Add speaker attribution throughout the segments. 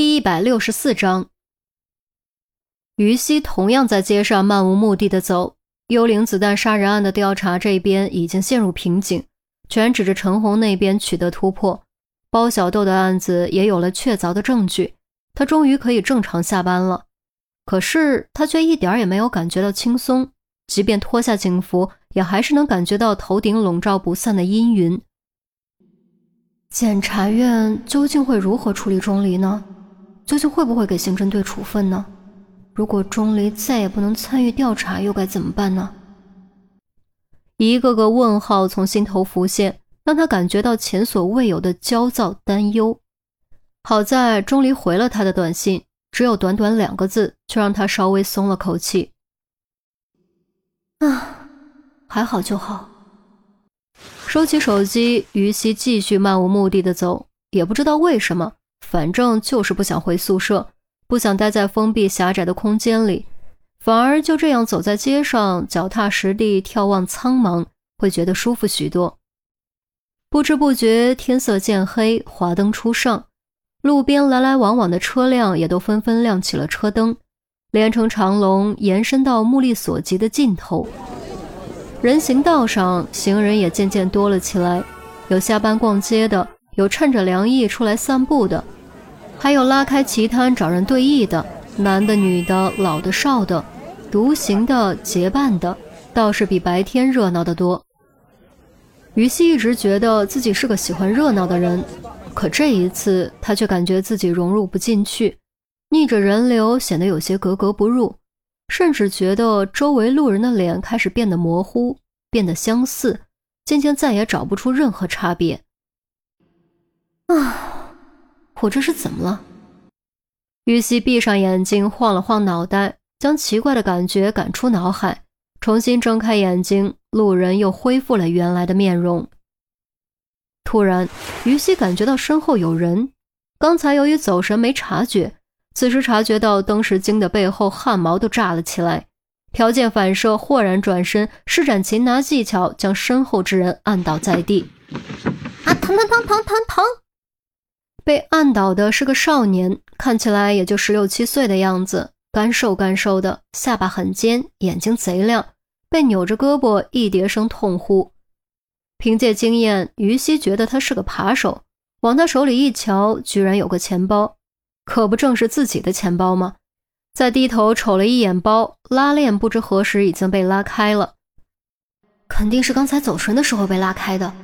Speaker 1: 第一百六十四章，于西同样在街上漫无目的的走。幽灵子弹杀人案的调查这边已经陷入瓶颈，全指着陈红那边取得突破。包小豆的案子也有了确凿的证据，他终于可以正常下班了。可是他却一点也没有感觉到轻松，即便脱下警服，也还是能感觉到头顶笼罩不散的阴云。检察院究竟会如何处理钟离呢？究竟会不会给刑侦队处分呢？如果钟离再也不能参与调查，又该怎么办呢？一个个问号从心头浮现，让他感觉到前所未有的焦躁担忧。好在钟离回了他的短信，只有短短两个字，却让他稍微松了口气。啊，还好就好。收起手机，于西继续漫无目的的走，也不知道为什么。反正就是不想回宿舍，不想待在封闭狭窄的空间里，反而就这样走在街上，脚踏实地眺望苍茫，会觉得舒服许多。不知不觉，天色渐黑，华灯初上，路边来来往往的车辆也都纷纷亮起了车灯，连成长龙延伸到目力所及的尽头。人行道上，行人也渐渐多了起来，有下班逛街的，有趁着凉意出来散步的。还有拉开旗摊找人对弈的，男的、女的、老的、少的，独行的、结伴的，倒是比白天热闹的多。于西一直觉得自己是个喜欢热闹的人，可这一次他却感觉自己融入不进去，逆着人流显得有些格格不入，甚至觉得周围路人的脸开始变得模糊，变得相似，渐渐再也找不出任何差别。啊！我这是怎么了？于西闭上眼睛，晃了晃脑袋，将奇怪的感觉赶出脑海。重新睁开眼睛，路人又恢复了原来的面容。突然，于西感觉到身后有人。刚才由于走神没察觉，此时察觉到登时惊得背后汗毛都炸了起来。条件反射，豁然转身，施展擒拿技巧，将身后之人按倒在地。啊！疼疼疼疼疼疼！被按倒的是个少年，看起来也就十六七岁的样子，干瘦干瘦的，下巴很尖，眼睛贼亮，被扭着胳膊一叠声痛呼。凭借经验，于西觉得他是个扒手，往他手里一瞧，居然有个钱包，可不正是自己的钱包吗？再低头瞅了一眼包，拉链不知何时已经被拉开了，肯定是刚才走神的时候被拉开的。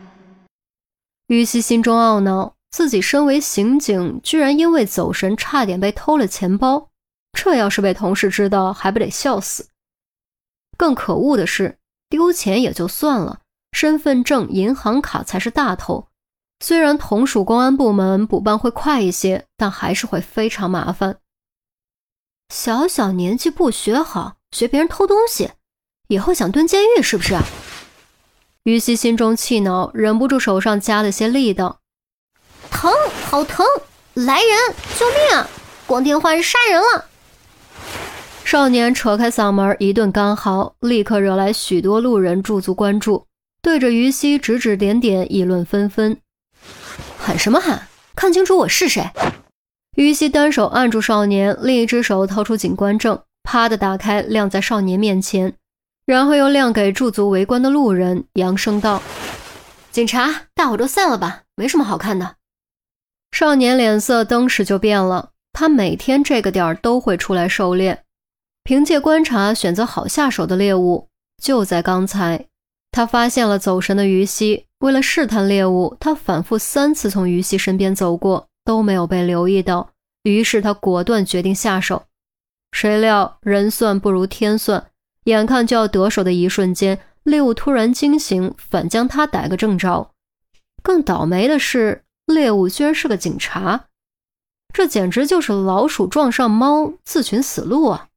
Speaker 1: 于西心中懊恼。自己身为刑警，居然因为走神差点被偷了钱包，这要是被同事知道，还不得笑死？更可恶的是，丢钱也就算了，身份证、银行卡才是大头。虽然同属公安部门，补办会快一些，但还是会非常麻烦。小小年纪不学好，学别人偷东西，以后想蹲监狱是不是？于西心中气恼，忍不住手上加了些力道。
Speaker 2: 疼，好疼！来人，救命啊！光天化日杀人了！
Speaker 1: 少年扯开嗓门一顿干嚎，立刻惹来许多路人驻足关注，对着于西指指点点，议论纷纷。喊什么喊？看清楚我是谁！于西单手按住少年，另一只手掏出警官证，啪的打开，亮在少年面前，然后又亮给驻足围观的路人，扬声道：“警察，大伙都散了吧，没什么好看的。”少年脸色登时就变了。他每天这个点儿都会出来狩猎，凭借观察选择好下手的猎物。就在刚才，他发现了走神的于西。为了试探猎物，他反复三次从于西身边走过，都没有被留意到。于是他果断决定下手。谁料人算不如天算，眼看就要得手的一瞬间，猎物突然惊醒，反将他逮个正着。更倒霉的是。猎物居然是个警察，这简直就是老鼠撞上猫，自寻死路啊！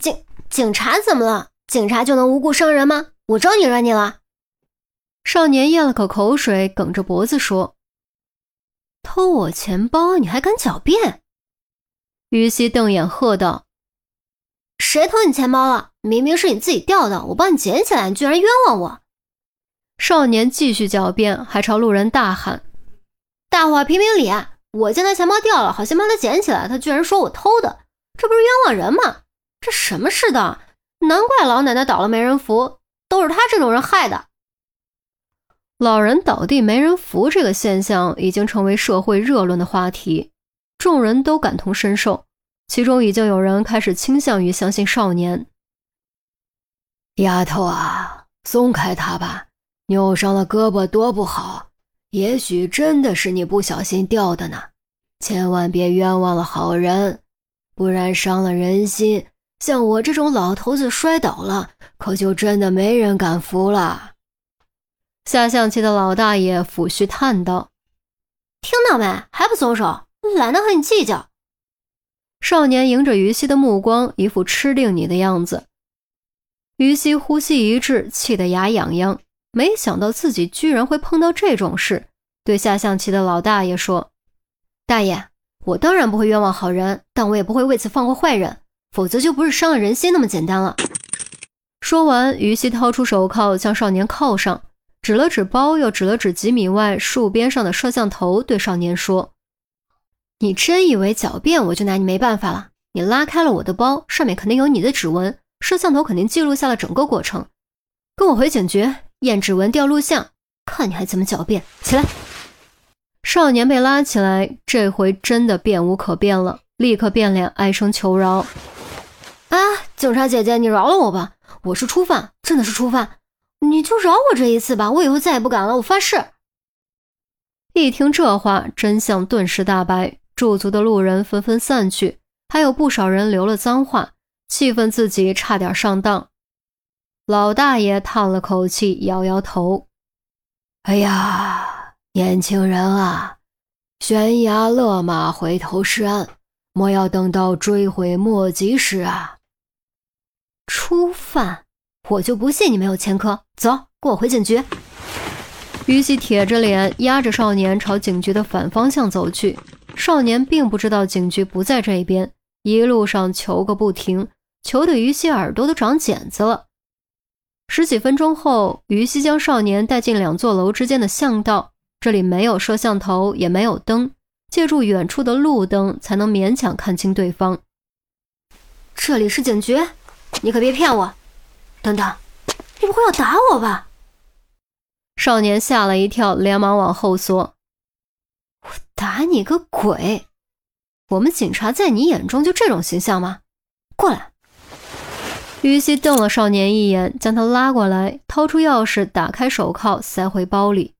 Speaker 2: 警警察怎么了？警察就能无故伤人吗？我招你惹你了？
Speaker 1: 少年咽了口口水，梗着脖子说：“偷我钱包，你还敢狡辩？”于西瞪眼喝道：“
Speaker 2: 谁偷你钱包了？明明是你自己掉的，我帮你捡起来，你居然冤枉我！”
Speaker 1: 少年继续狡辩，还朝路人大喊。
Speaker 2: 大伙评评理，我见他钱包掉了，好心帮他捡起来，他居然说我偷的，这不是冤枉人吗？这什么世道？难怪老奶奶倒了没人扶，都是他这种人害的。
Speaker 1: 老人倒地没人扶这个现象已经成为社会热论的话题，众人都感同身受，其中已经有人开始倾向于相信少年。
Speaker 3: 丫头啊，松开他吧，扭伤了胳膊多不好，也许真的是你不小心掉的呢，千万别冤枉了好人，不然伤了人心，像我这种老头子摔倒了，可就真的没人敢扶了。
Speaker 1: 下象棋的老大爷抚须叹道：“
Speaker 2: 听到没？还不松手？懒得和你计较。”
Speaker 1: 少年迎着于西的目光，一副吃定你的样子。于西呼吸一滞，气得牙痒痒。没想到自己居然会碰到这种事，对下象棋的老大爷说：“
Speaker 2: 大爷，我当然不会冤枉好人，但我也不会为此放过坏人，否则就不是伤了人心那么简单了。”
Speaker 1: 说完，于西掏出手铐，将少年铐上。指了指包，又指了指几米外树边上的摄像头，对少年说：“
Speaker 2: 你真以为狡辩我就拿你没办法了？你拉开了我的包，上面肯定有你的指纹，摄像头肯定记录下了整个过程。跟我回警局验指纹、调录像，看你还怎么狡辩！起来！”
Speaker 1: 少年被拉起来，这回真的变无可变了，立刻变脸，哀声求饶：“
Speaker 2: 啊，警察姐姐，你饶了我吧，我是初犯，真的是初犯。”你就饶我这一次吧，我以后再也不敢了，我发誓。
Speaker 1: 一听这话，真相顿时大白，驻足的路人纷纷散去，还有不少人留了脏话，气愤自己差点上当。老大爷叹了口气，摇摇头：“
Speaker 3: 哎呀，年轻人啊，悬崖勒马，回头是岸，莫要等到追悔莫及时啊！”
Speaker 2: 初犯。我就不信你没有前科，走，跟我回警局。
Speaker 1: 于西铁着脸，压着少年朝警局的反方向走去。少年并不知道警局不在这边，一路上求个不停，求的于西耳朵都长茧子了。十几分钟后，于西将少年带进两座楼之间的巷道，这里没有摄像头，也没有灯，借助远处的路灯才能勉强看清对方。
Speaker 2: 这里是警局，你可别骗我。等等，你不会要打我吧？
Speaker 1: 少年吓了一跳，连忙往后缩。
Speaker 2: 我打你个鬼！我们警察在你眼中就这种形象吗？过来！
Speaker 1: 于西瞪了少年一眼，将他拉过来，掏出钥匙，打开手铐，塞回包里。